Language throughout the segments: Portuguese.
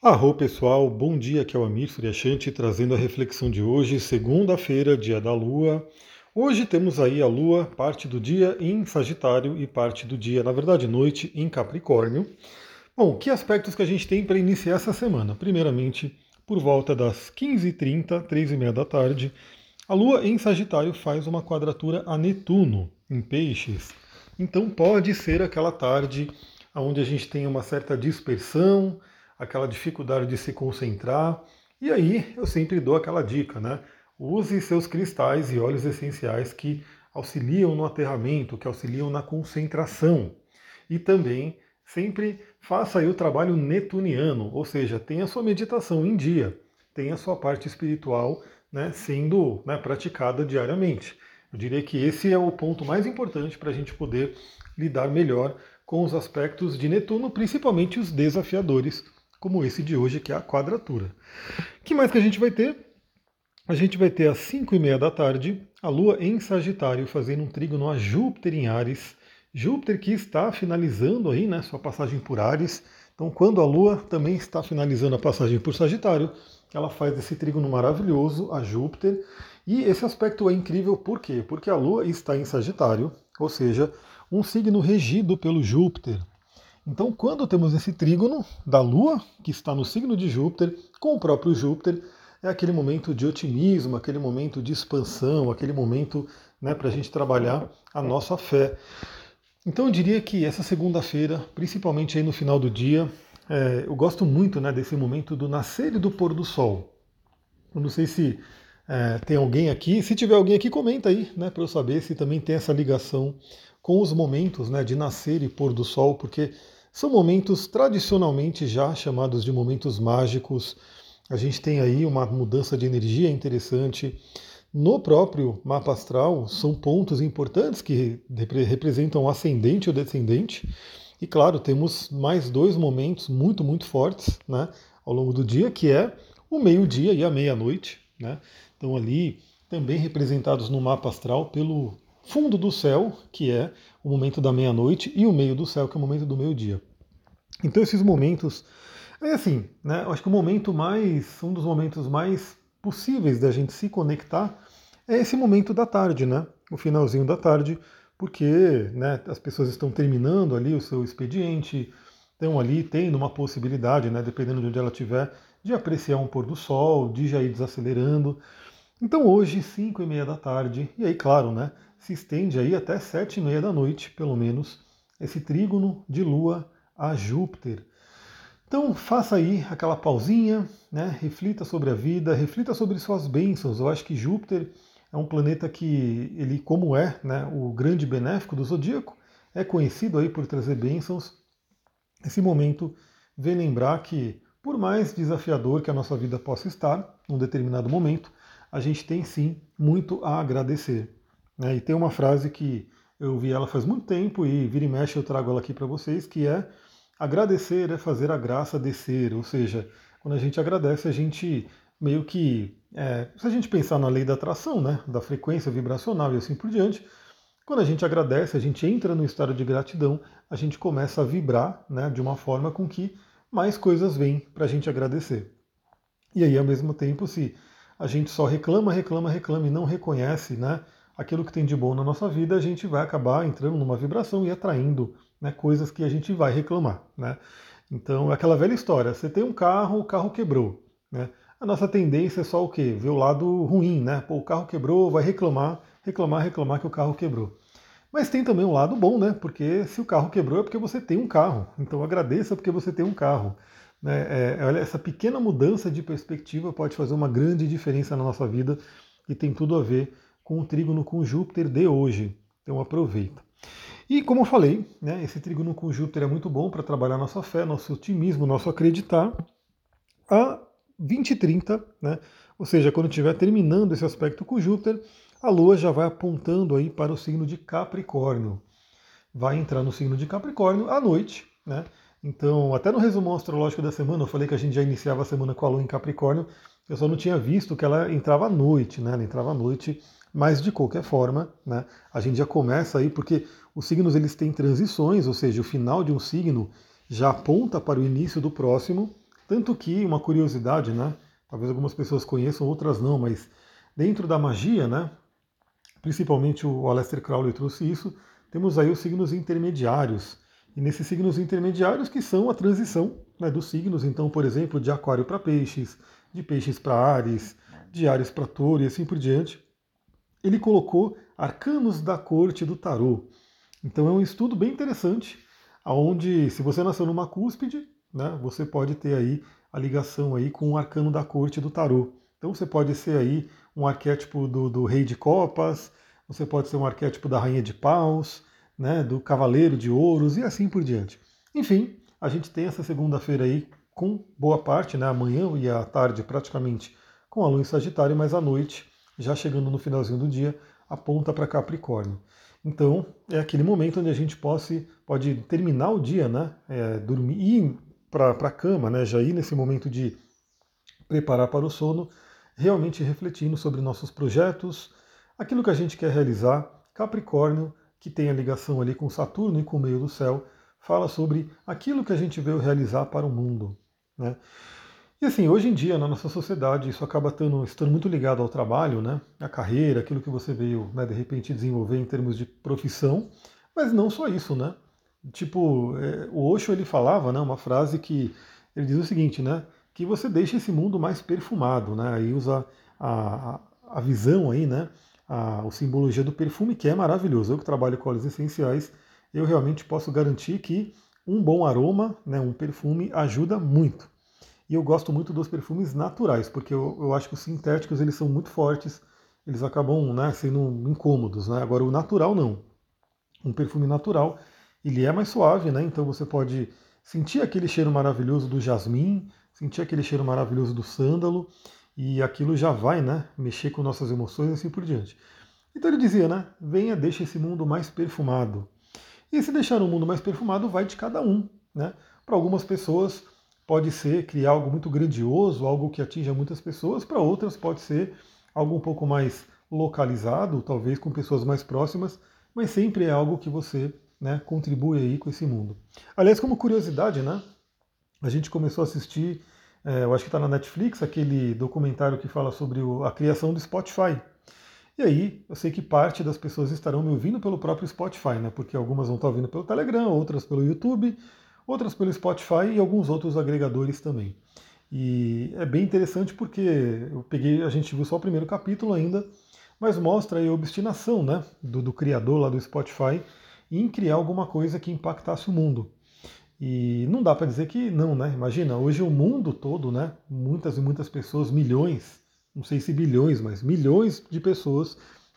Arro pessoal, bom dia, aqui é o Amir Suryashanti trazendo a reflexão de hoje, segunda-feira, dia da Lua. Hoje temos aí a Lua, parte do dia em Sagitário e parte do dia, na verdade, noite em Capricórnio. Bom, que aspectos que a gente tem para iniciar essa semana? Primeiramente, por volta das 15h30, 3h30 da tarde, a Lua em Sagitário faz uma quadratura a Netuno, em Peixes. Então pode ser aquela tarde onde a gente tem uma certa dispersão, aquela dificuldade de se concentrar. E aí eu sempre dou aquela dica, né? Use seus cristais e óleos essenciais que auxiliam no aterramento, que auxiliam na concentração. E também sempre faça aí o trabalho netuniano, ou seja, tenha sua meditação em dia, tenha sua parte espiritual né, sendo né, praticada diariamente. Eu diria que esse é o ponto mais importante para a gente poder lidar melhor com os aspectos de Netuno, principalmente os desafiadores, como esse de hoje, que é a quadratura. O que mais que a gente vai ter? A gente vai ter às 5 e meia da tarde a Lua em Sagitário fazendo um trígono a Júpiter em Ares. Júpiter que está finalizando aí, né, sua passagem por Ares. Então, quando a Lua também está finalizando a passagem por Sagitário, ela faz esse trígono maravilhoso a Júpiter. E esse aspecto é incrível por quê? Porque a Lua está em Sagitário, ou seja, um signo regido pelo Júpiter. Então, quando temos esse trígono da Lua, que está no signo de Júpiter, com o próprio Júpiter, é aquele momento de otimismo, aquele momento de expansão, aquele momento né, para a gente trabalhar a nossa fé. Então, eu diria que essa segunda-feira, principalmente aí no final do dia, é, eu gosto muito né, desse momento do nascer e do pôr do sol. Eu não sei se é, tem alguém aqui, se tiver alguém aqui, comenta aí, né, para eu saber se também tem essa ligação com os momentos né, de nascer e pôr do sol, porque são momentos tradicionalmente já chamados de momentos mágicos. A gente tem aí uma mudança de energia interessante. No próprio mapa astral, são pontos importantes que representam ascendente ou descendente. E claro, temos mais dois momentos muito, muito fortes né, ao longo do dia, que é o meio-dia e a meia-noite. Né? Então ali também representados no mapa astral pelo fundo do céu, que é o momento da meia-noite, e o meio do céu, que é o momento do meio-dia. Então esses momentos, é assim, né? Eu acho que o momento mais, um dos momentos mais possíveis da gente se conectar é esse momento da tarde, né? O finalzinho da tarde, porque né, as pessoas estão terminando ali o seu expediente, estão ali tendo uma possibilidade, né, dependendo de onde ela estiver, de apreciar um pôr do sol, de já ir desacelerando. Então hoje, 5 e meia da tarde, e aí claro, né, se estende aí até 7 e meia da noite, pelo menos, esse trígono de lua a Júpiter. Então faça aí aquela pausinha, né? reflita sobre a vida, reflita sobre suas bênçãos. Eu acho que Júpiter é um planeta que, ele como é né, o grande benéfico do zodíaco, é conhecido aí por trazer bênçãos. Esse momento vem lembrar que, por mais desafiador que a nossa vida possa estar, num determinado momento, a gente tem sim muito a agradecer. Né? E tem uma frase que eu vi ela faz muito tempo e vira e mexe eu trago ela aqui para vocês, que é Agradecer é fazer a graça descer, ou seja, quando a gente agradece, a gente meio que. É, se a gente pensar na lei da atração, né, da frequência vibracional e assim por diante, quando a gente agradece, a gente entra no estado de gratidão, a gente começa a vibrar né, de uma forma com que mais coisas vêm para a gente agradecer. E aí, ao mesmo tempo, se a gente só reclama, reclama, reclama e não reconhece né, aquilo que tem de bom na nossa vida, a gente vai acabar entrando numa vibração e atraindo né, coisas que a gente vai reclamar. Né? Então, é aquela velha história: você tem um carro, o carro quebrou. Né? A nossa tendência é só o quê? Ver o lado ruim, né? Pô, o carro quebrou, vai reclamar, reclamar, reclamar que o carro quebrou. Mas tem também um lado bom, né? Porque se o carro quebrou é porque você tem um carro. Então agradeça porque você tem um carro. Né? É, olha, essa pequena mudança de perspectiva pode fazer uma grande diferença na nossa vida e tem tudo a ver com o trígono com Júpiter de hoje. Então aproveita. E como eu falei, né, esse trígono com Júpiter é muito bom para trabalhar nossa fé, nosso otimismo, nosso acreditar. A 20 e 30, né, ou seja, quando estiver terminando esse aspecto com Júpiter, a Lua já vai apontando aí para o signo de Capricórnio. Vai entrar no signo de Capricórnio à noite, né? Então, até no resumo astrológico da semana, eu falei que a gente já iniciava a semana com a Lua em Capricórnio, eu só não tinha visto que ela entrava à noite, né? Ela entrava à noite mas de qualquer forma, né, a gente já começa aí, porque os signos eles têm transições, ou seja, o final de um signo já aponta para o início do próximo, Tanto que, uma curiosidade, né? Talvez algumas pessoas conheçam, outras não, mas dentro da magia, né? Principalmente o Aleister Crowley trouxe isso, temos aí os signos intermediários. E nesses signos intermediários que são a transição né, dos signos, então, por exemplo, de aquário para peixes, de peixes para ares, de ares para touro e assim por diante, ele colocou arcanos da corte do tarô. Então é um estudo bem interessante, onde se você nasceu numa cúspide, né, você pode ter aí a ligação aí com o arcano da corte do tarô. Então você pode ser aí um arquétipo do, do rei de copas, você pode ser um arquétipo da rainha de paus, né, do cavaleiro de ouros e assim por diante. Enfim, a gente tem essa segunda-feira aí com boa parte, né, amanhã e à tarde praticamente com a lua em Sagitário, mas à noite, já chegando no finalzinho do dia, aponta para Capricórnio. Então, é aquele momento onde a gente pode, pode terminar o dia, né, é, dormir, ir para a cama, né, já ir nesse momento de preparar para o sono, realmente refletindo sobre nossos projetos, aquilo que a gente quer realizar. Capricórnio, que tem a ligação ali com Saturno e com o meio do céu, fala sobre aquilo que a gente veio realizar para o mundo. Né? E assim, hoje em dia, na nossa sociedade, isso acaba estando, estando muito ligado ao trabalho, né? a carreira, aquilo que você veio, né, de repente, desenvolver em termos de profissão, mas não só isso, né? Tipo, é, o Osho, ele falava, né, uma frase que, ele diz o seguinte, né, que você deixa esse mundo mais perfumado, né, aí usa a, a, a visão aí, né, a, a simbologia do perfume, que é maravilhoso. Eu que trabalho com óleos essenciais, eu realmente posso garantir que um bom aroma, né, um perfume, ajuda muito. E eu gosto muito dos perfumes naturais, porque eu, eu acho que os sintéticos eles são muito fortes, eles acabam né, sendo incômodos. Né? Agora o natural não. Um perfume natural, ele é mais suave, né? então você pode sentir aquele cheiro maravilhoso do jasmim, sentir aquele cheiro maravilhoso do sândalo, e aquilo já vai né, mexer com nossas emoções e assim por diante. Então ele dizia, né? Venha, deixe esse mundo mais perfumado. E se deixar o mundo mais perfumado vai de cada um. Né? Para algumas pessoas pode ser criar algo muito grandioso, algo que atinja muitas pessoas, para outras pode ser algo um pouco mais localizado, talvez com pessoas mais próximas, mas sempre é algo que você né, contribui aí com esse mundo. Aliás, como curiosidade, né? A gente começou a assistir, é, eu acho que está na Netflix, aquele documentário que fala sobre o, a criação do Spotify. E aí, eu sei que parte das pessoas estarão me ouvindo pelo próprio Spotify, né? Porque algumas vão estar ouvindo pelo Telegram, outras pelo YouTube, outras pelo Spotify e alguns outros agregadores também. E é bem interessante porque eu peguei, a gente viu só o primeiro capítulo ainda, mas mostra a obstinação né, do, do criador lá do Spotify em criar alguma coisa que impactasse o mundo. E não dá para dizer que não, né? Imagina, hoje o mundo todo, né? Muitas e muitas pessoas, milhões, não sei se bilhões, mas milhões de pessoas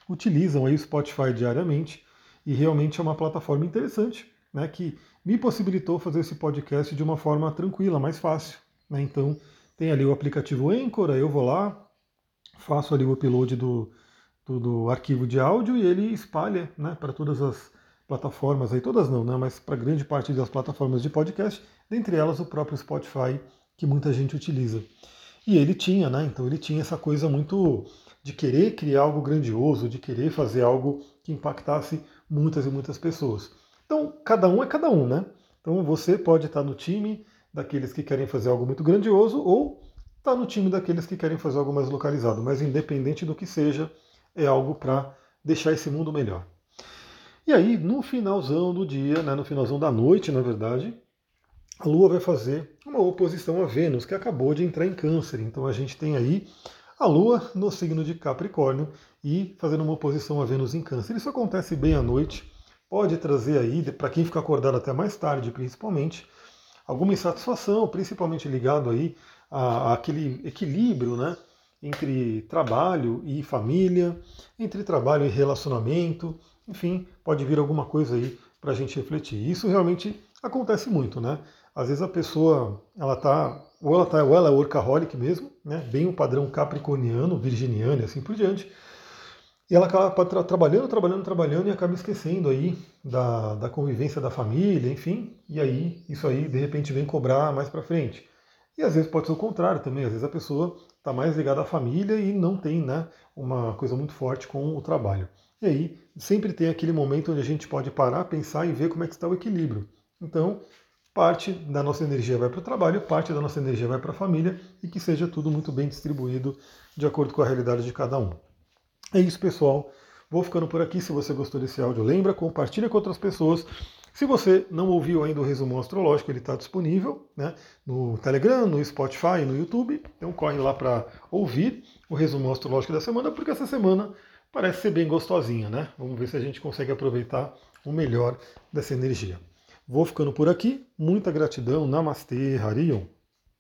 utilizam aí o Spotify diariamente e realmente é uma plataforma interessante, né, que me possibilitou fazer esse podcast de uma forma tranquila, mais fácil. Né? Então tem ali o aplicativo Anchor, eu vou lá, faço ali o upload do, do, do arquivo de áudio e ele espalha né, para todas as plataformas, aí todas não, né, mas para grande parte das plataformas de podcast, dentre elas o próprio Spotify, que muita gente utiliza. E ele tinha, né? Então ele tinha essa coisa muito de querer criar algo grandioso, de querer fazer algo que impactasse muitas e muitas pessoas. Então, cada um é cada um, né? Então você pode estar no time daqueles que querem fazer algo muito grandioso ou estar no time daqueles que querem fazer algo mais localizado, mas independente do que seja, é algo para deixar esse mundo melhor. E aí, no finalzão do dia, né, no finalzão da noite, na verdade, a Lua vai fazer uma oposição a Vênus, que acabou de entrar em Câncer. Então a gente tem aí a Lua no signo de Capricórnio e fazendo uma oposição a Vênus em Câncer. Isso acontece bem à noite, pode trazer aí, para quem fica acordado até mais tarde, principalmente, alguma insatisfação, principalmente ligado aí a, aquele equilíbrio, né? Entre trabalho e família, entre trabalho e relacionamento, enfim, pode vir alguma coisa aí para a gente refletir. Isso realmente acontece muito, né? Às vezes a pessoa, ela tá, ou ela tá, ou ela é workaholic mesmo, né? Bem o padrão capricorniano, virginiano e assim por diante. E ela acaba tra trabalhando, trabalhando, trabalhando e acaba esquecendo aí da, da convivência da família, enfim. E aí, isso aí, de repente, vem cobrar mais para frente. E às vezes pode ser o contrário também. Às vezes a pessoa está mais ligada à família e não tem né, uma coisa muito forte com o trabalho. E aí, sempre tem aquele momento onde a gente pode parar, pensar e ver como é que está o equilíbrio. Então, parte da nossa energia vai para o trabalho, parte da nossa energia vai para a família e que seja tudo muito bem distribuído de acordo com a realidade de cada um. É isso, pessoal. Vou ficando por aqui. Se você gostou desse áudio, lembra, compartilha com outras pessoas. Se você não ouviu ainda o resumo astrológico, ele está disponível né, no Telegram, no Spotify, no YouTube. Então corre lá para ouvir o resumo astrológico da semana, porque essa semana parece ser bem gostosinha, né? Vamos ver se a gente consegue aproveitar o melhor dessa energia. Vou ficando por aqui. Muita gratidão. Namastê, Harion.